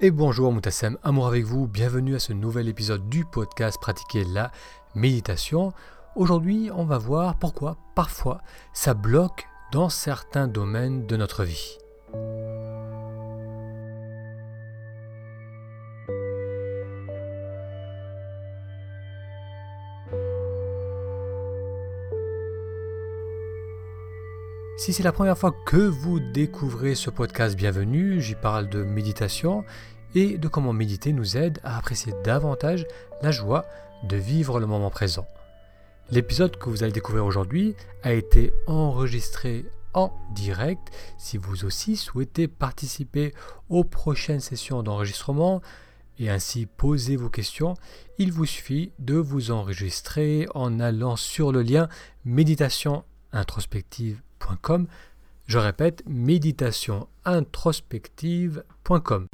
Et bonjour Moutassem, amour avec vous, bienvenue à ce nouvel épisode du podcast Pratiquer la méditation. Aujourd'hui, on va voir pourquoi parfois ça bloque dans certains domaines de notre vie. Si c'est la première fois que vous découvrez ce podcast, bienvenue. J'y parle de méditation et de comment méditer nous aide à apprécier davantage la joie de vivre le moment présent. L'épisode que vous allez découvrir aujourd'hui a été enregistré en direct. Si vous aussi souhaitez participer aux prochaines sessions d'enregistrement et ainsi poser vos questions, il vous suffit de vous enregistrer en allant sur le lien méditation introspective je répète, méditationintrospective.com.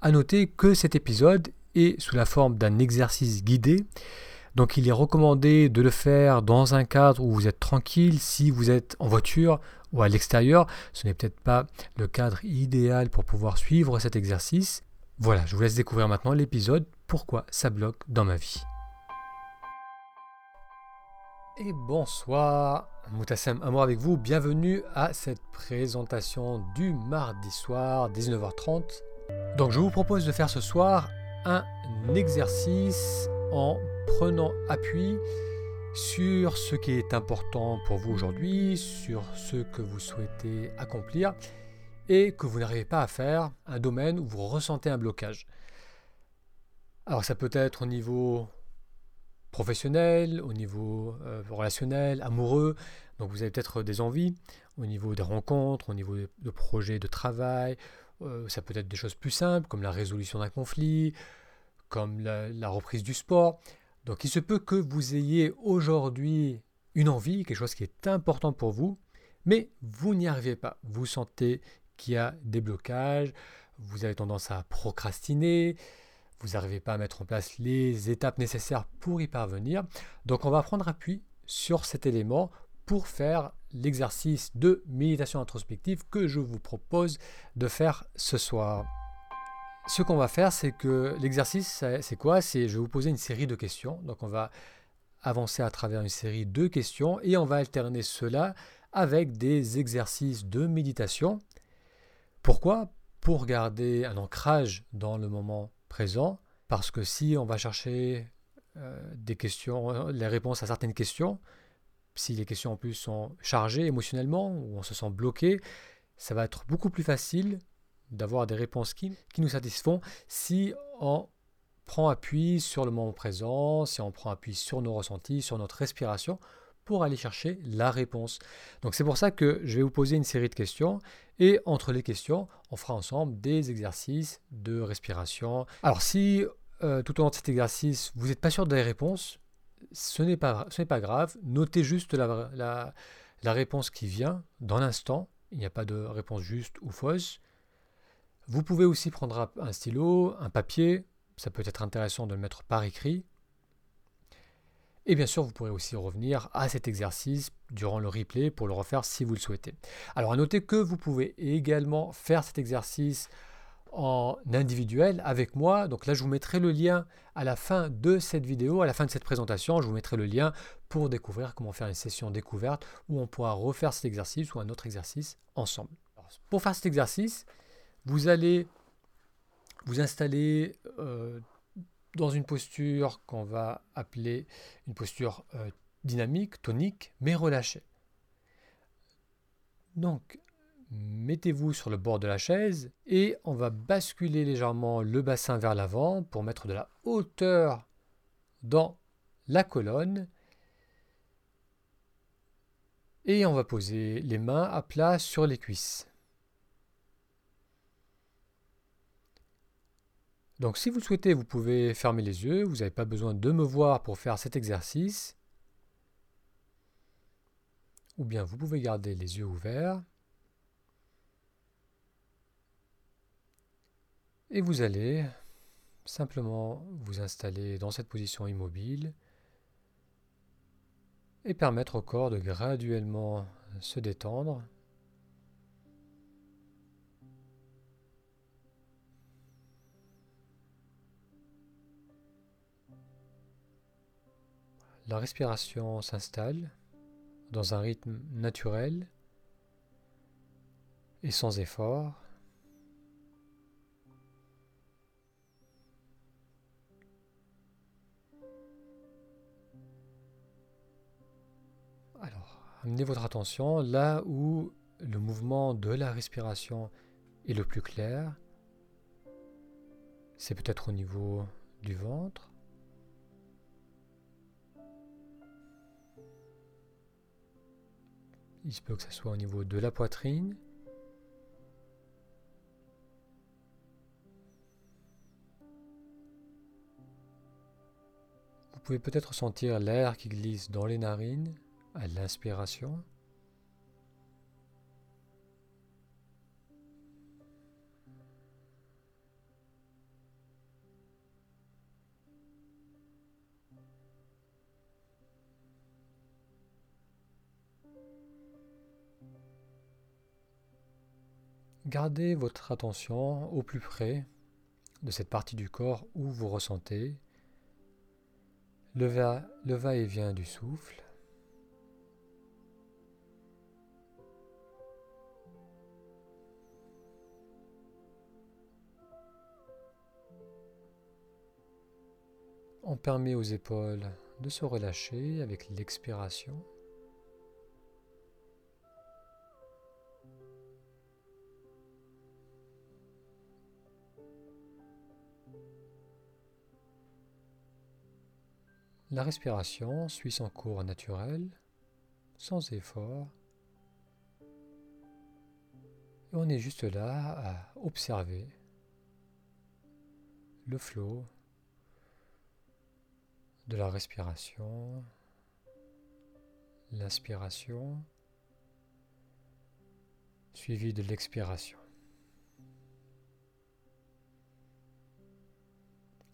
À noter que cet épisode est sous la forme d'un exercice guidé. Donc il est recommandé de le faire dans un cadre où vous êtes tranquille, si vous êtes en voiture ou à l'extérieur. Ce n'est peut-être pas le cadre idéal pour pouvoir suivre cet exercice. Voilà, je vous laisse découvrir maintenant l'épisode Pourquoi ça bloque dans ma vie. Et bonsoir, Moutassem Amour avec vous, bienvenue à cette présentation du mardi soir, 19h30. Donc je vous propose de faire ce soir un exercice en prenant appui sur ce qui est important pour vous aujourd'hui, sur ce que vous souhaitez accomplir et que vous n'arrivez pas à faire, un domaine où vous ressentez un blocage. Alors ça peut être au niveau professionnel, au niveau euh, relationnel, amoureux. Donc vous avez peut-être des envies au niveau des rencontres, au niveau de projets de travail. Euh, ça peut être des choses plus simples comme la résolution d'un conflit, comme la, reprise du sport. Donc il se peut que vous ayez aujourd'hui une envie, quelque chose qui est important pour vous, mais vous n'y arrivez pas. Vous sentez qu'il y a des blocages, vous avez tendance à procrastiner, vous n'arrivez pas à mettre en place les étapes nécessaires pour y parvenir. Donc on va prendre appui sur cet élément pour faire l'exercice de méditation introspective que je vous propose de faire ce soir. Ce qu'on va faire, c'est que l'exercice, c'est quoi? C'est je vais vous poser une série de questions. Donc on va avancer à travers une série de questions et on va alterner cela avec des exercices de méditation. Pourquoi? Pour garder un ancrage dans le moment parce que si on va chercher euh, des questions, les réponses à certaines questions, si les questions en plus sont chargées émotionnellement ou on se sent bloqué, ça va être beaucoup plus facile d'avoir des réponses qui nous satisfont si on prend appui sur le moment présent, si on prend appui sur nos ressentis, sur notre respiration, pour aller chercher la réponse. Donc c'est pour ça que je vais vous poser une série de questions et entre les questions, on fera ensemble des exercices de respiration. Alors si euh, tout au long de cet exercice, vous n'êtes pas sûr des réponses, ce n'est pas, pas grave. Notez juste la, la, la réponse qui vient dans l'instant. Il n'y a pas de réponse juste ou fausse. Vous pouvez aussi prendre un stylo, un papier. Ça peut être intéressant de le mettre par écrit et bien sûr, vous pourrez aussi revenir à cet exercice durant le replay pour le refaire si vous le souhaitez. Alors à noter que vous pouvez également faire cet exercice en individuel avec moi. Donc là, je vous mettrai le lien à la fin de cette vidéo, à la fin de cette présentation. Je vous mettrai le lien pour découvrir comment faire une session découverte où on pourra refaire cet exercice ou un autre exercice ensemble. pour faire cet exercice, vous allez vous installer euh, dans une posture qu'on va appeler une posture euh, dynamique, tonique, mais relâchée. Donc, mettez-vous sur le bord de la chaise et on va basculer légèrement le bassin vers l'avant pour mettre de la hauteur dans la colonne. Et on va poser les mains à plat sur les cuisses. Donc si vous souhaitez, vous pouvez fermer les yeux, vous n'avez pas besoin de me voir pour faire cet exercice. Ou bien vous pouvez garder les yeux ouverts. Et vous allez simplement vous installer dans cette position immobile et permettre au corps de graduellement se détendre. La respiration s'installe dans un rythme naturel et sans effort. Alors, amenez votre attention là où le mouvement de la respiration est le plus clair. C'est peut-être au niveau du ventre. Il se peut que ce soit au niveau de la poitrine. Vous pouvez peut-être sentir l'air qui glisse dans les narines à l'inspiration. Gardez votre attention au plus près de cette partie du corps où vous ressentez le va-et-vient du souffle. On permet aux épaules de se relâcher avec l'expiration. La respiration suit son cours naturel, sans effort. Et on est juste là à observer le flot de la respiration, l'inspiration, suivi de l'expiration.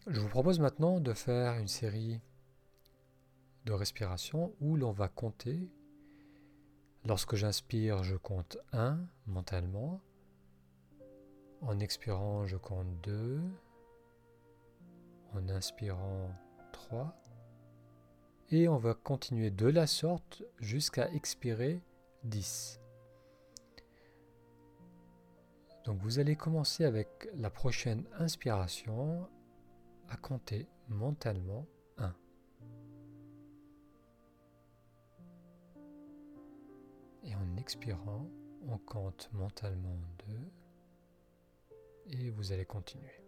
Je vous propose maintenant de faire une série de respiration où l'on va compter. Lorsque j'inspire, je compte 1 mentalement. En expirant, je compte 2. En inspirant, 3. Et on va continuer de la sorte jusqu'à expirer 10. Donc vous allez commencer avec la prochaine inspiration à compter mentalement expirant, on compte mentalement 2 et vous allez continuer.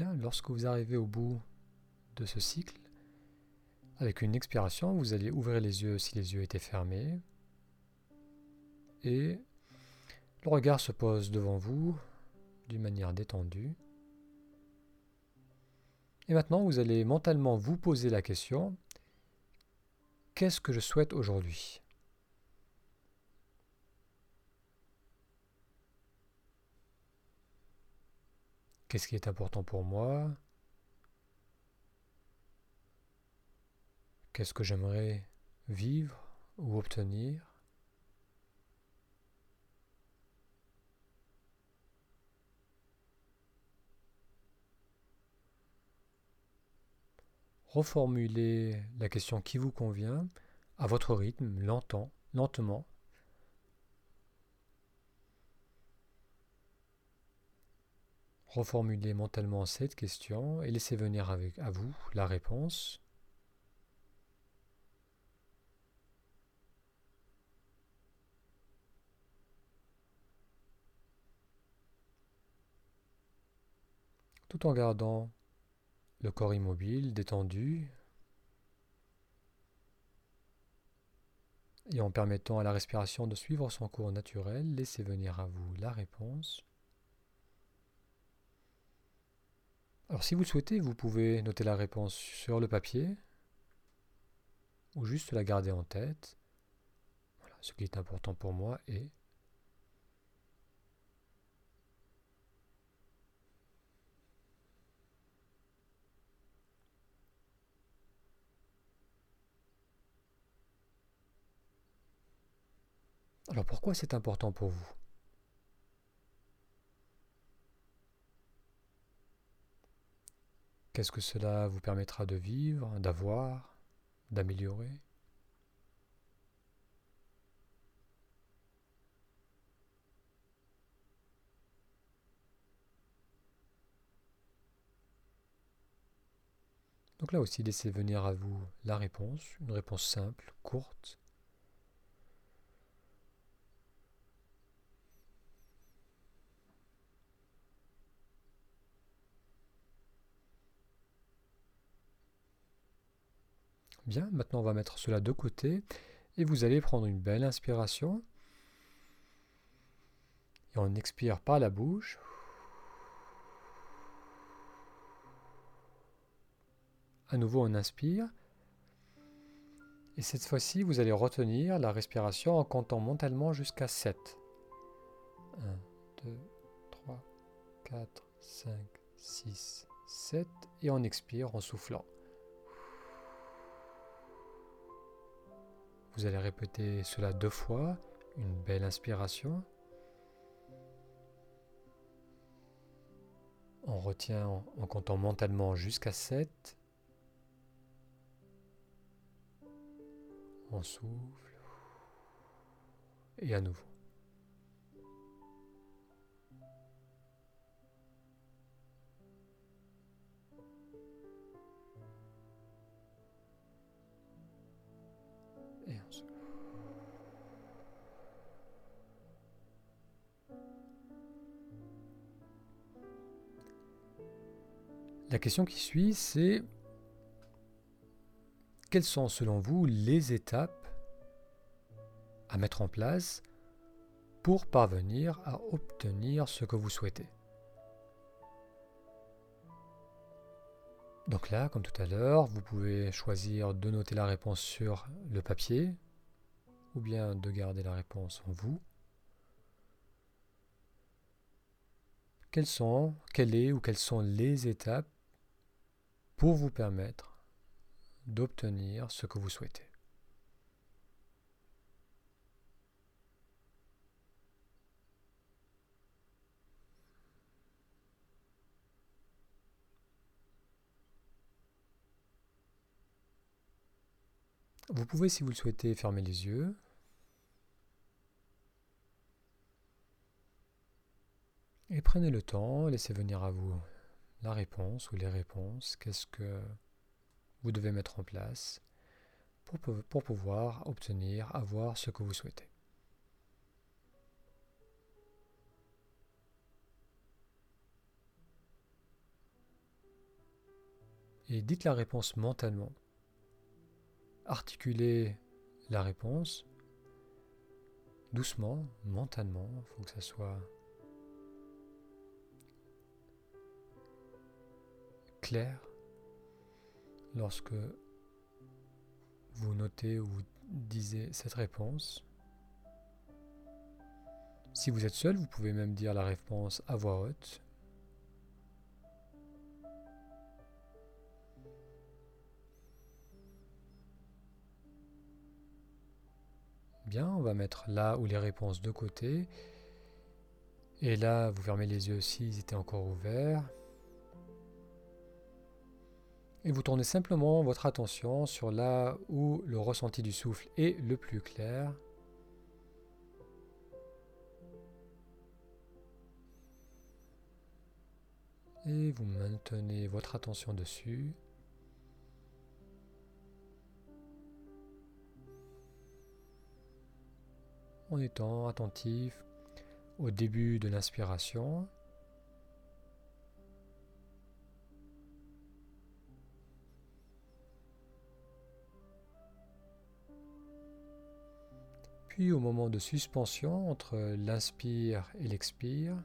Lorsque vous arrivez au bout de ce cycle, avec une expiration, vous allez ouvrir les yeux si les yeux étaient fermés. Et le regard se pose devant vous d'une manière détendue. Et maintenant, vous allez mentalement vous poser la question, qu'est-ce que je souhaite aujourd'hui? Qu'est-ce qui est important pour moi? Qu'est-ce que j'aimerais vivre ou obtenir? Reformulez la question qui vous convient à votre rythme, lentement, lentement, Reformulez mentalement cette question et laissez venir à vous la réponse. Tout en gardant le corps immobile, détendu, et en permettant à la respiration de suivre son cours naturel, laissez venir à vous la réponse. Alors si vous le souhaitez, vous pouvez noter la réponse sur le papier ou juste la garder en tête. Voilà, ce qui est important pour moi est Alors pourquoi c'est important pour vous? Qu'est-ce que cela vous permettra de vivre, d'avoir, d'améliorer? Donc là aussi, laissez venir à vous la réponse, une réponse simple, courte, Bien, maintenant on va mettre cela de côté et vous allez prendre une belle inspiration. Et on expire par la bouche. À nouveau, on inspire. Et cette fois-ci, vous allez retenir la respiration en comptant mentalement jusqu'à 7. 1, 2, 3, 4, 5, 6, 7. Et on expire en soufflant. Vous allez répéter cela deux fois, une belle inspiration. On retient en, comptant mentalement jusqu'à 7. On souffle. Et à nouveau. La question qui suit, c'est quelles sont selon vous les étapes à mettre en place pour parvenir à obtenir ce que vous souhaitez? Donc là, comme tout à l'heure, vous pouvez choisir de noter la réponse sur le papier ou bien de garder la réponse en vous. Quelles sont, quelle est ou quelles sont les étapes pour vous permettre d'obtenir ce que vous souhaitez. Vous pouvez, si vous le souhaitez, fermer les yeux. Et prenez le temps, laissez venir à vous la réponse ou les réponses, qu'est-ce que vous devez mettre en place pour, pour pouvoir obtenir, avoir ce que vous souhaitez. Et dites la réponse mentalement. Articulez la réponse doucement, mentalement. Il faut que ça soit clair lorsque vous notez ou vous disiez cette réponse. Si vous êtes seul, vous pouvez même dire la réponse à voix haute. Bien, on va mettre là où les réponses de côté. Et là, vous fermez les yeux s'ils étaient encore ouverts. Et vous tournez simplement votre attention sur là où le ressenti du souffle est le plus clair. Et vous maintenez votre attention dessus. En étant attentif au début de l'inspiration Puis au moment de suspension entre l'inspire et l'expire,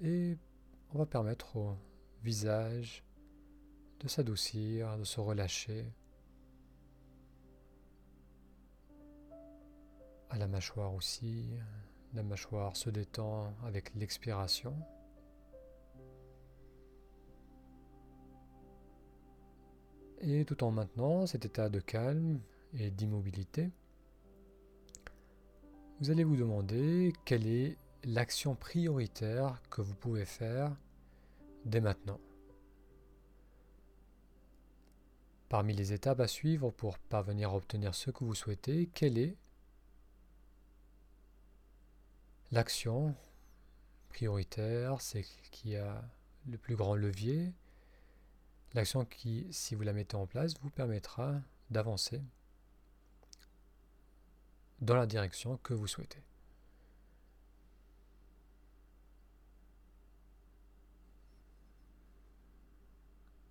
et on va permettre au visage de s'adoucir, de se relâcher. À la mâchoire aussi, la mâchoire se détend avec l'expiration. Et tout en maintenant cet état de calme et d'immobilité, vous allez vous demander quelle est l'action prioritaire que vous pouvez faire dès maintenant. Parmi les étapes à suivre pour parvenir à obtenir ce que vous souhaitez, quelle est l'action prioritaire, c'est qui a le plus grand levier, l'action qui, si vous la mettez en place, vous permettra d'avancer dans la direction que vous souhaitez.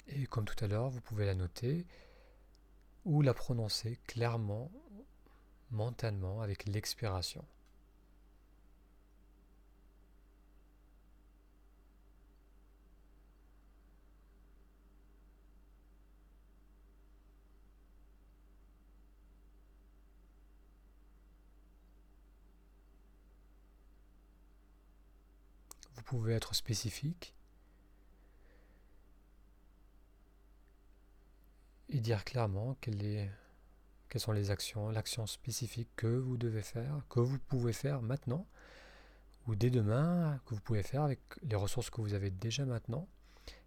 Et comme tout à l'heure, vous pouvez la noter ou la prononcer clairement, mentalement, avec l'expiration. Vous être spécifique et dire clairement quelles sont les actions, l'action spécifique que vous devez faire, que vous pouvez faire maintenant ou dès demain, que vous pouvez faire avec les ressources que vous avez déjà maintenant.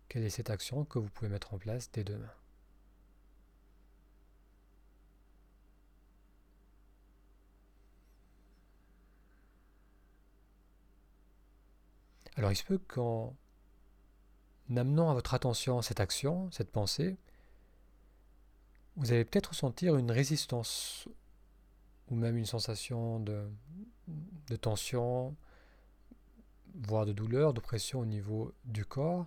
Quelle est cette action que vous pouvez mettre en place dès demain? Alors il se peut qu'en amenant à votre attention cette action, cette pensée, vous allez peut-être ressentir une résistance ou même une sensation de, tension, voire de douleur, d'oppression au niveau du corps.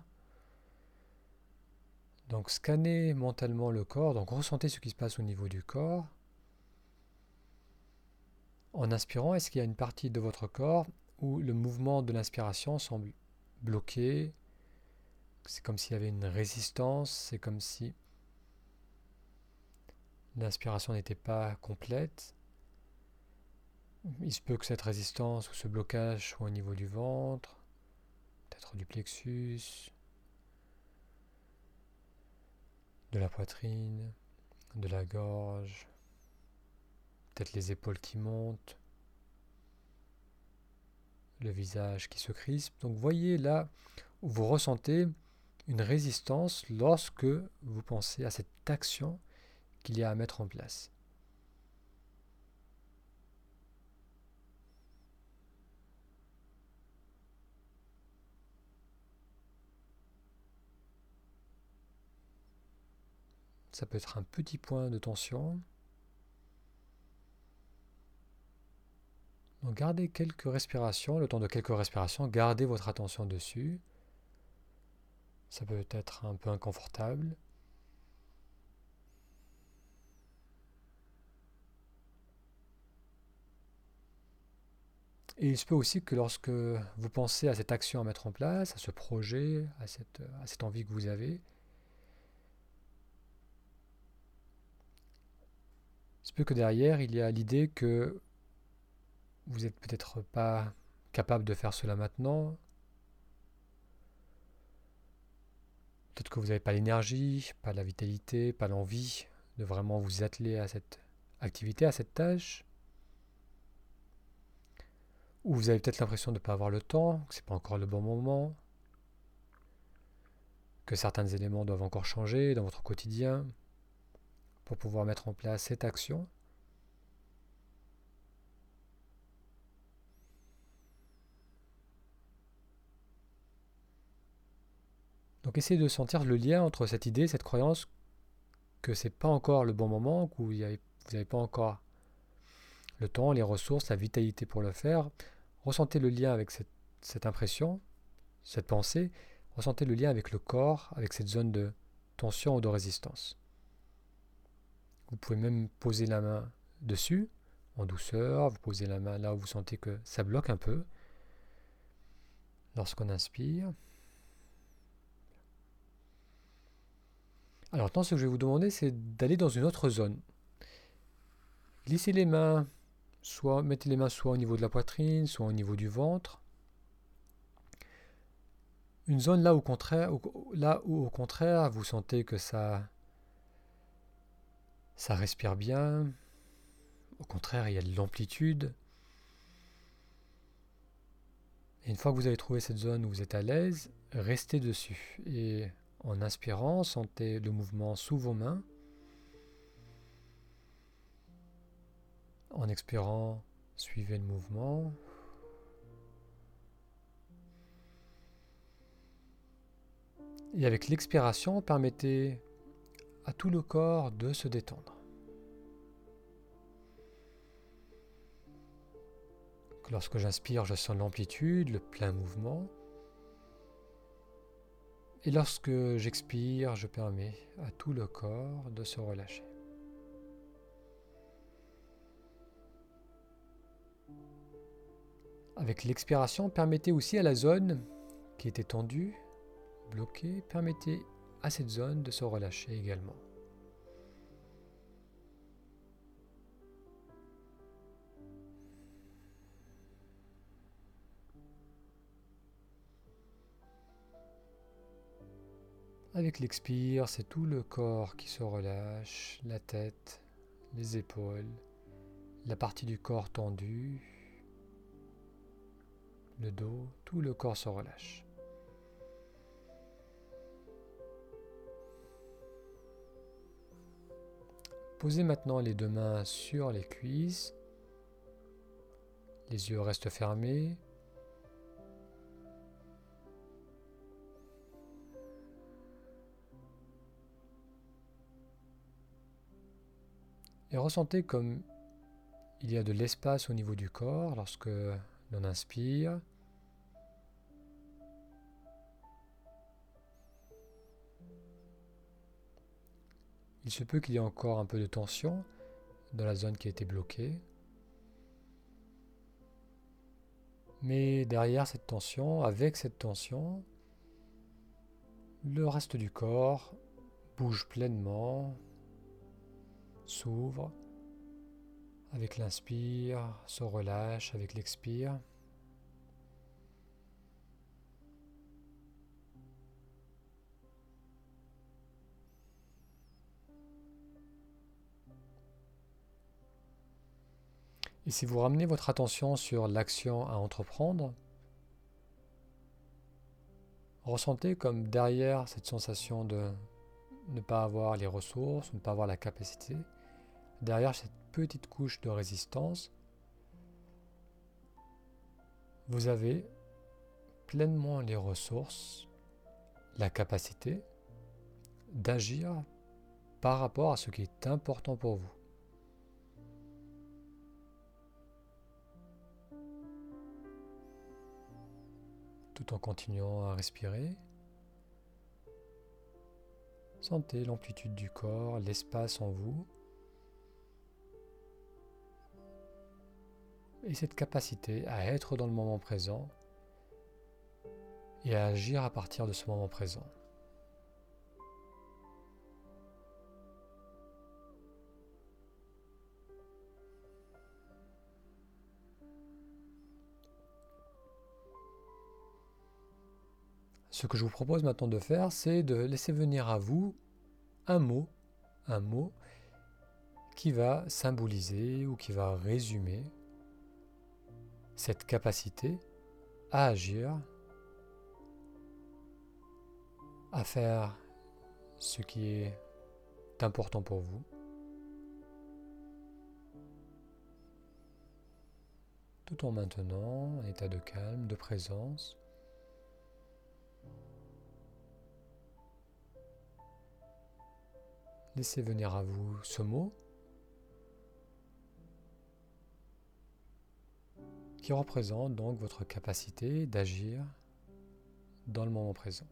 Donc scannez mentalement le corps, donc ressentez ce qui se passe au niveau du corps. En inspirant, est-ce qu'il y a une partie de votre corps où le mouvement de l'inspiration semble bloqué C'est comme s'il y avait une résistance, c'est comme si l'inspiration n'était pas complète. Il se peut que cette résistance ou ce blocage soit au niveau du ventre, peut-être du plexus, de la poitrine, de la gorge, peut-être les épaules qui montent, le visage qui se crispe. Donc voyez là où vous ressentez une résistance lorsque vous pensez à cette action qu'il y a à mettre en place. Ça peut être un petit point de tension. Donc gardez quelques respirations, le temps de quelques respirations, gardez votre attention dessus. Ça peut être un peu inconfortable. Et il se peut aussi que lorsque vous pensez à cette action à mettre en place, à ce projet, à cette, envie que vous avez, il se peut que derrière, il y a l'idée que vous n'êtes peut-être pas capable de faire cela maintenant. Peut-être que vous n'avez pas l'énergie, pas la vitalité, pas l'envie de vraiment vous atteler à cette activité, à cette tâche ou vous avez peut-être l'impression de ne pas avoir le temps, que ce n'est pas encore le bon moment, que certains éléments doivent encore changer dans votre quotidien pour pouvoir mettre en place cette action. Donc essayez de sentir le lien entre cette idée, cette croyance que ce n'est pas encore le bon moment, que vous n'avez pas encore le temps, les ressources, la vitalité pour le faire. Ressentez le lien avec cette, impression, cette pensée. Ressentez le lien avec le corps, avec cette zone de tension ou de résistance. Vous pouvez même poser la main dessus, en douceur. Vous posez la main là où vous sentez que ça bloque un peu. lorsqu'on inspire. Alors maintenant, ce que je vais vous demander, c'est d'aller dans une autre zone. Glissez les mains, soit mettez les mains soit au niveau de la poitrine, soit au niveau du ventre. Une zone là, au où au contraire vous sentez que ça, ça respire bien. Au contraire, il y a de l'amplitude. Et une fois que vous avez trouvé cette zone où vous êtes à l'aise, restez dessus. En inspirant, sentez le mouvement sous vos mains. En expirant, suivez le mouvement. Et avec l'expiration, permettez à tout le corps de se détendre. Lorsque j'inspire, je sens l'amplitude, le plein mouvement. Et lorsque j'expire, je permets à tout le corps de se relâcher. Avec l'expiration, permettez aussi à la zone qui était tendue, bloquée, permettez à cette zone de se relâcher également. Avec l'expire, c'est tout le corps qui se relâche, la tête, les épaules, la partie du corps tendue, le dos, tout le corps se relâche. Posez maintenant les deux mains sur les cuisses. Les yeux restent fermés. Et ressentez comme il y a de l'espace au niveau du corps lorsque l'on inspire. Il se peut qu'il y ait encore un peu de tension dans la zone qui a été bloquée. Mais derrière cette tension, avec cette tension, le reste du corps bouge pleinement, s'ouvre avec l'inspire, se relâche avec l'expire. Et si vous ramenez votre attention sur l'action à entreprendre, ressentez comme derrière cette sensation de ne pas avoir les ressources, ne pas avoir la capacité, derrière cette petite couche de résistance, vous avez pleinement les ressources, la capacité d'agir par rapport à ce qui est important pour vous. Tout en continuant à respirer, sentez l'amplitude du corps, l'espace en vous. Et cette capacité à être dans le moment présent et à agir à partir de ce moment présent. Ce que je vous propose maintenant de faire, c'est de laisser venir à vous un mot, un mot qui va symboliser ou qui va résumer cette capacité à agir, à faire ce qui est important pour vous. tout en maintenant un état de calme, de présence. Laissez venir à vous ce mot qui représente donc votre capacité d'agir dans le moment présent.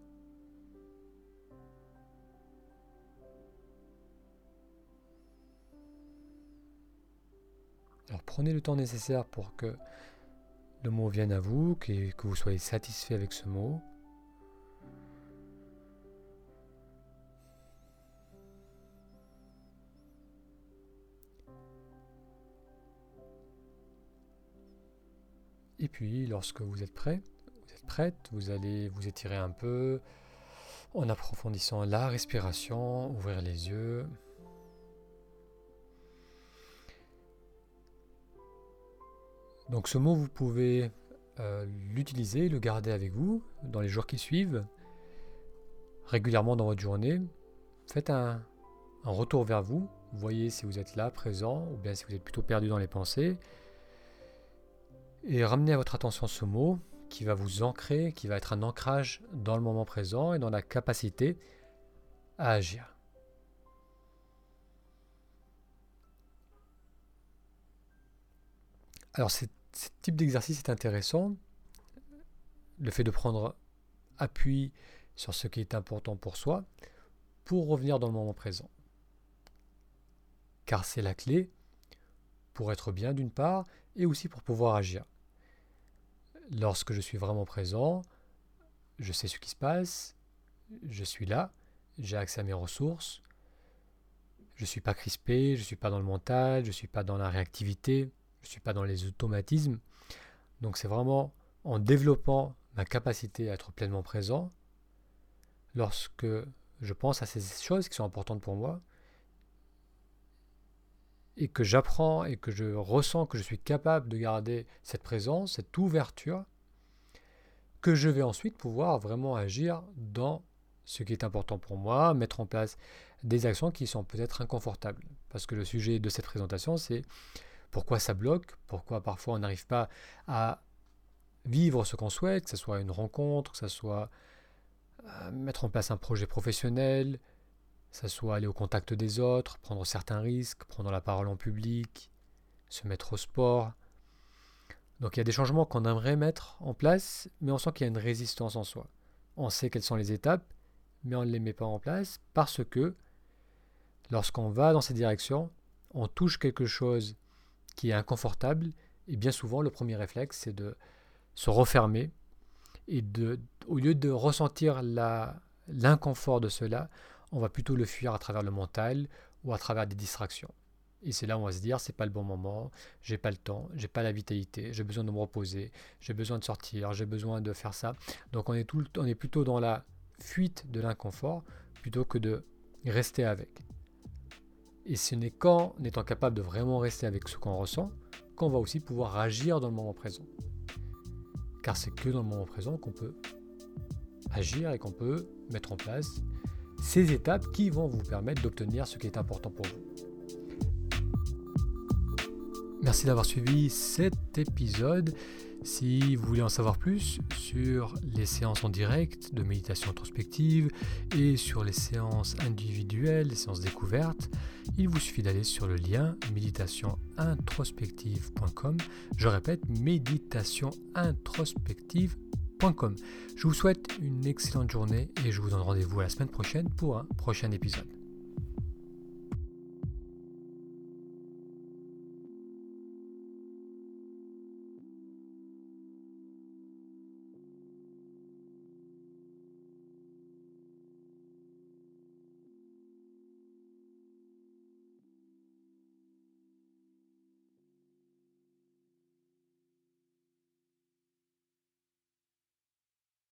Alors prenez le temps nécessaire pour que le mot vienne à vous, que, que vous soyez satisfait avec ce mot. Et puis, lorsque vous êtes prêt, vous êtes prête, vous allez vous étirer un peu en approfondissant la respiration, ouvrir les yeux. Donc ce mot, vous pouvez euh, l'utiliser, le garder avec vous dans les jours qui suivent, régulièrement dans votre journée. Faites un, un retour vers vous, voyez si vous êtes là, présent, ou bien si vous êtes plutôt perdu dans les pensées. Et ramenez à votre attention ce mot qui va vous ancrer, qui va être un ancrage dans le moment présent et dans la capacité à agir. Alors ce type d'exercice est intéressant. Le fait de prendre appui sur ce qui est important pour soi pour revenir dans le moment présent. Car c'est la clé pour être bien d'une part et aussi pour pouvoir agir. Lorsque je suis vraiment présent, je sais ce qui se passe, je suis là, j'ai accès à mes ressources, je ne suis pas crispé, je ne suis pas dans le mental, je ne suis pas dans la réactivité, je ne suis pas dans les automatismes. Donc c'est vraiment en développant ma capacité à être pleinement présent, lorsque je pense à ces choses qui sont importantes pour moi, et que j'apprends et que je ressens que je suis capable de garder cette présence, cette ouverture, que je vais ensuite pouvoir vraiment agir dans ce qui est important pour moi, mettre en place des actions qui sont peut-être inconfortables. Parce que le sujet de cette présentation, c'est pourquoi ça bloque, pourquoi parfois on n'arrive pas à vivre ce qu'on souhaite, que ce soit une rencontre, que ce soit euh, mettre en place un projet professionnel, ça soit aller au contact des autres, prendre certains risques, prendre la parole en public, se mettre au sport. Donc il y a des changements qu'on aimerait mettre en place, mais on sent qu'il y a une résistance en soi. On sait quelles sont les étapes, mais on ne les met pas en place parce que lorsqu'on va dans cette direction, on touche quelque chose qui est inconfortable, et bien souvent le premier réflexe c'est de se refermer et de, au lieu de ressentir l'inconfort de cela, on va plutôt le fuir à travers le mental ou à travers des distractions. Et c'est là où on va se dire c'est pas le bon moment, j'ai pas le temps, j'ai pas la vitalité, j'ai besoin de me reposer, j'ai besoin de sortir, j'ai besoin de faire ça. Donc on est, tout, on est plutôt dans la fuite de l'inconfort plutôt que de rester avec. Et ce n'est qu'en étant capable de vraiment rester avec ce qu'on ressent qu'on va aussi pouvoir agir dans le moment présent. Car c'est que dans le moment présent qu'on peut agir et qu'on peut mettre en place ces étapes qui vont vous permettre d'obtenir ce qui est important pour vous. Merci d'avoir suivi cet épisode. Si vous voulez en savoir plus sur les séances en direct de méditation introspective et sur les séances individuelles, les séances découvertes, il vous suffit d'aller sur le lien méditationintrospective.com. Je répète, méditationintrospective.com je vous souhaite une excellente journée et je vous donne rendez-vous à la semaine prochaine pour un prochain épisode.